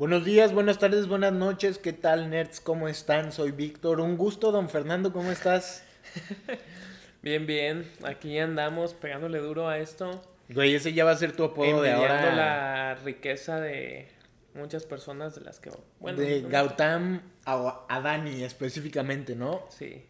Buenos días, buenas tardes, buenas noches. ¿Qué tal, nerds? ¿Cómo están? Soy Víctor. Un gusto, don Fernando. ¿Cómo estás? bien, bien. Aquí andamos pegándole duro a esto. Güey, ese ya va a ser tu apodo de ahora. la riqueza de muchas personas de las que... Bueno, de Gautam a Adani específicamente, ¿no? Sí.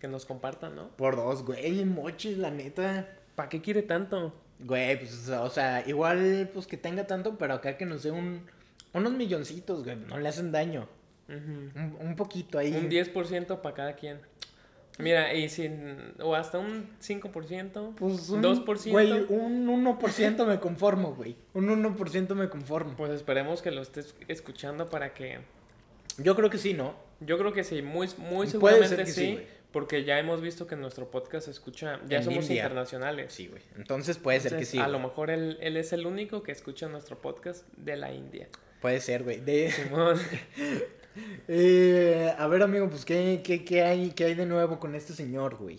Que nos compartan, ¿no? Por dos, güey, mochis, la neta. ¿Para qué quiere tanto? Güey, pues, o sea, igual, pues que tenga tanto, pero acá que nos dé un, unos milloncitos, güey, no le hacen daño. un, poquito ahí. Un 10% para cada quien. Mira, y sin, o hasta un 5%, pues un, 2%. Güey, un 1% me conformo, güey. Un 1% me conformo. Pues esperemos que lo estés escuchando para que... Yo creo que sí, ¿no? Yo creo que sí, muy, muy seguramente sí. Porque ya hemos visto que nuestro podcast se escucha, ya somos internacionales. Sí, güey. Entonces puede ser que sí. A lo mejor él, él, es el único que escucha nuestro podcast de la India. Puede ser, güey. De... Simón. eh, a ver, amigo, pues, ¿qué, qué, qué, hay, ¿qué hay de nuevo con este señor, güey?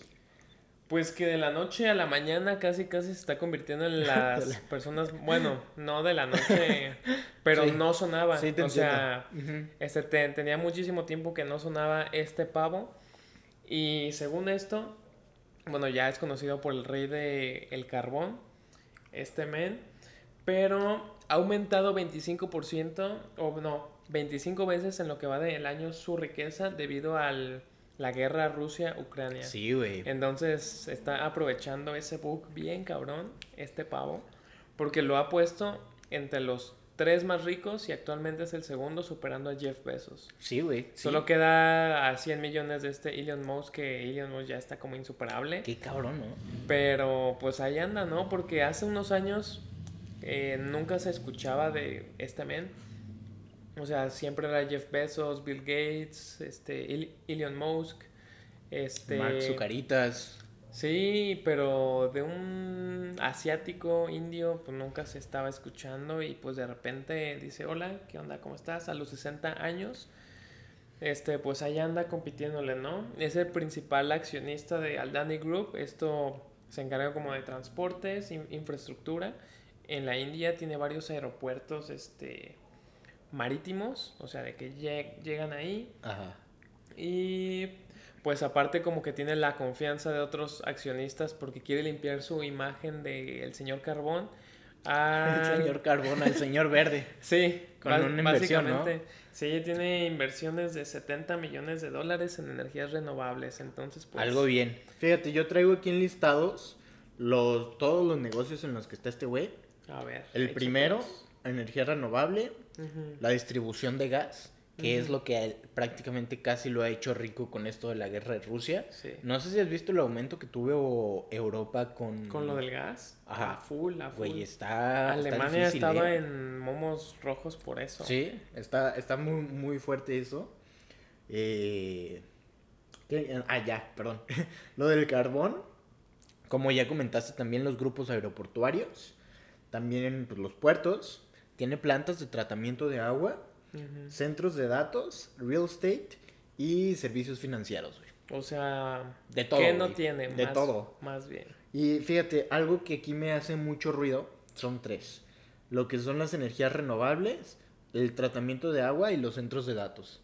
Pues que de la noche a la mañana casi casi se está convirtiendo en las personas, bueno, no de la noche, pero no sonaba. Sí, o sea, este tenía muchísimo tiempo que no sonaba este pavo y según esto, bueno, ya es conocido por el rey del el carbón, este men, pero ha aumentado 25%, o no, 25 veces en lo que va del año su riqueza debido a la guerra Rusia-Ucrania. Sí, güey. Entonces está aprovechando ese bug bien cabrón, este pavo, porque lo ha puesto entre los tres más ricos y actualmente es el segundo superando a Jeff Bezos. Sí, güey. Solo queda a 100 millones de este Elon Musk que Elon Musk ya está como insuperable. Qué cabrón, ¿no? Pero pues ahí anda, ¿no? Porque hace unos años eh, nunca se escuchaba de este men. O sea, siempre era Jeff Bezos, Bill Gates, este Elon Musk, este Mark Zucaritas. Sí, pero de un asiático, indio, pues nunca se estaba escuchando y pues de repente dice, hola, ¿qué onda? ¿Cómo estás? A los 60 años, este, pues ahí anda compitiéndole, ¿no? Es el principal accionista de Aldani Group, esto se encarga como de transportes, infraestructura. En la India tiene varios aeropuertos, este, marítimos, o sea, de que llegan ahí. Ajá. Y pues aparte como que tiene la confianza de otros accionistas porque quiere limpiar su imagen del señor Carbón. El señor Carbón al señor Verde. sí, con una inversión, ¿no? Sí, tiene inversiones de 70 millones de dólares en energías renovables, entonces pues... Algo bien. Fíjate, yo traigo aquí en listados los, todos los negocios en los que está este güey. A ver. El primero, energía renovable, la distribución de gas que es lo que prácticamente casi lo ha hecho rico con esto de la guerra de Rusia. No sé si has visto el aumento que tuvo Europa con... Con lo del gas. Ajá. A full, a full. Güey, está... Alemania estaba ¿eh? en momos rojos por eso. Sí, está, está muy, muy fuerte eso. Eh... Ah, ya, perdón. lo del carbón, como ya comentaste, también los grupos aeroportuarios, también pues, los puertos, tiene plantas de tratamiento de agua centros de datos, real estate y servicios financieros, O sea, de todo. ¿Qué no tiene? De todo. Más bien. Y fíjate, algo que aquí me hace mucho ruido son tres. Lo que son las energías renovables, el tratamiento de agua y los centros de datos.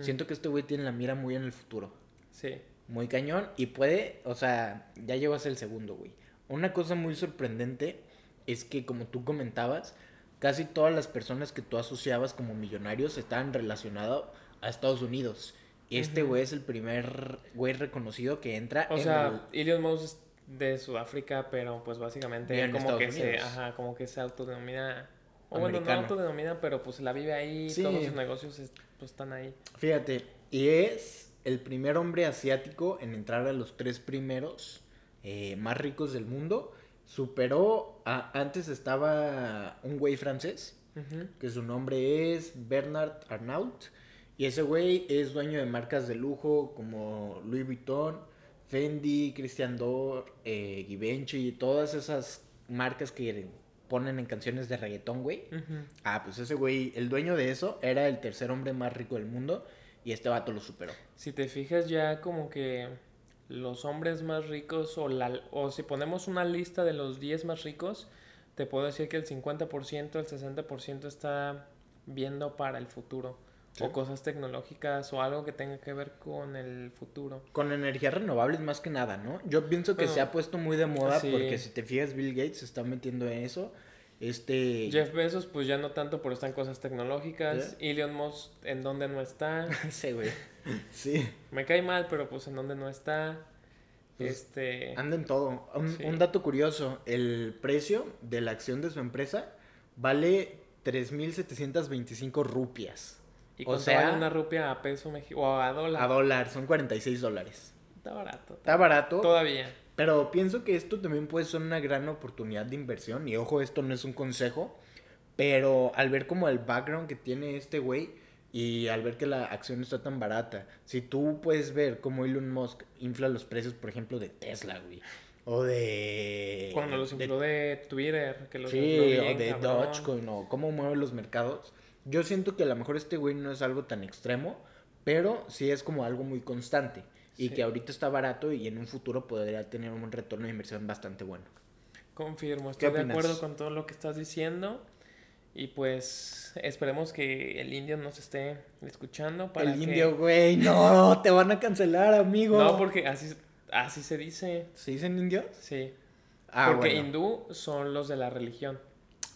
Siento que este güey tiene la mira muy en el futuro. Sí. Muy cañón y puede, o sea, ya llegó a ser el segundo, güey. Una cosa muy sorprendente es que, como tú comentabas, casi todas las personas que tú asociabas como millonarios estaban relacionados a Estados Unidos. Y este güey es el primer güey reconocido que entra. O sea, Elon Musk es de Sudáfrica, pero pues básicamente como que, se, ajá, como que se autodenomina. O bueno, no autodenomina, pero pues la vive ahí, todos sus negocios pues, están ahí. Fíjate, y es el primer hombre asiático en entrar a los tres primeros eh, más ricos del mundo superó a, antes estaba un güey francés, que su nombre es Bernard Arnault, y ese güey es dueño de marcas de lujo como Louis Vuitton, Fendi, Christian Dior, eh, Givenchy, todas esas marcas que ponen en canciones de reggaetón, güey. Ah, pues ese güey, el dueño de eso, era el tercer hombre más rico del mundo y este vato lo superó. Si te fijas ya como que los hombres más ricos o, la, o si ponemos una lista de los 10 más ricos, te puedo decir que el 50%, el 60% está viendo para el futuro. O cosas tecnológicas o algo que tenga que ver con el futuro. Con energías renovables más que nada, ¿no? Yo pienso que se ha puesto muy de moda porque si te fijas, Bill Gates se está metiendo en eso. Este... Jeff Bezos, pues ya no tanto, pero está en cosas tecnológicas. Elon Musk, ¿en dónde no está? sí, güey. Sí. Me cae mal, pero pues en dónde no está. Pues, este... Anda en todo. Un, dato curioso, el precio de la acción de su empresa vale 3.725 rupias. ¿Y o sea, una rupia a peso mexicano o a dólar? A dólar, son 46 dólares. Está barato. Está barato. Todavía. Pero pienso que esto también puede ser una gran oportunidad de inversión. Y ojo, esto no es un consejo. Pero al ver como el background que tiene este güey y al ver que la acción está tan barata, si tú puedes ver cómo Elon Musk infla los precios, por ejemplo, de Tesla, güey. O de... Cuando los infló de, Twitter, que los Sí, o de Dogecoin, o cómo mueven los mercados yo siento que a lo mejor este güey no es algo tan extremo, pero sí es como algo muy constante. Y que ahorita está barato y en un futuro podría tener un retorno de inversión bastante bueno. Confirmo, estoy de acuerdo con todo lo que estás diciendo. Y pues esperemos que el indio nos esté escuchando. Para el indio, güey, no, te van a cancelar, amigo. No, porque así, así se dice. ¿Se dicen indios? Sí. Ah, porque hindú son los de la religión.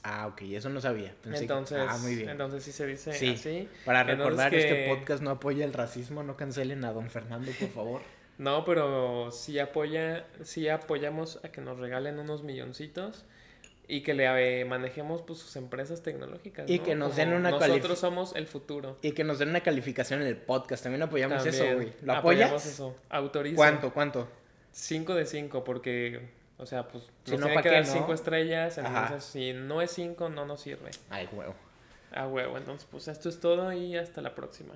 Ah, ok, eso no sabía. entonces, ah, muy bien. entonces sí se dice así. Para recordar, este podcast no apoya el racismo, no cancelen a don Fernando, por favor. no, pero sí apoya, sí apoyamos a que nos regalen unos milloncitos y que le manejemos pues sus empresas tecnológicas. Y que nos den una calificación. Nosotros somos el futuro. Y que nos den una calificación en el podcast. También apoyamos eso, güey. ¿Lo apoyas? eso. Autoriza. ¿Cuánto? ¿Cuánto? 5 de 5, porque o sea, pues si nos no, tiene que dar cinco estrellas, entonces si no es cinco, no nos sirve. Ay, huevo. A huevo. Entonces, pues esto es todo y hasta la próxima.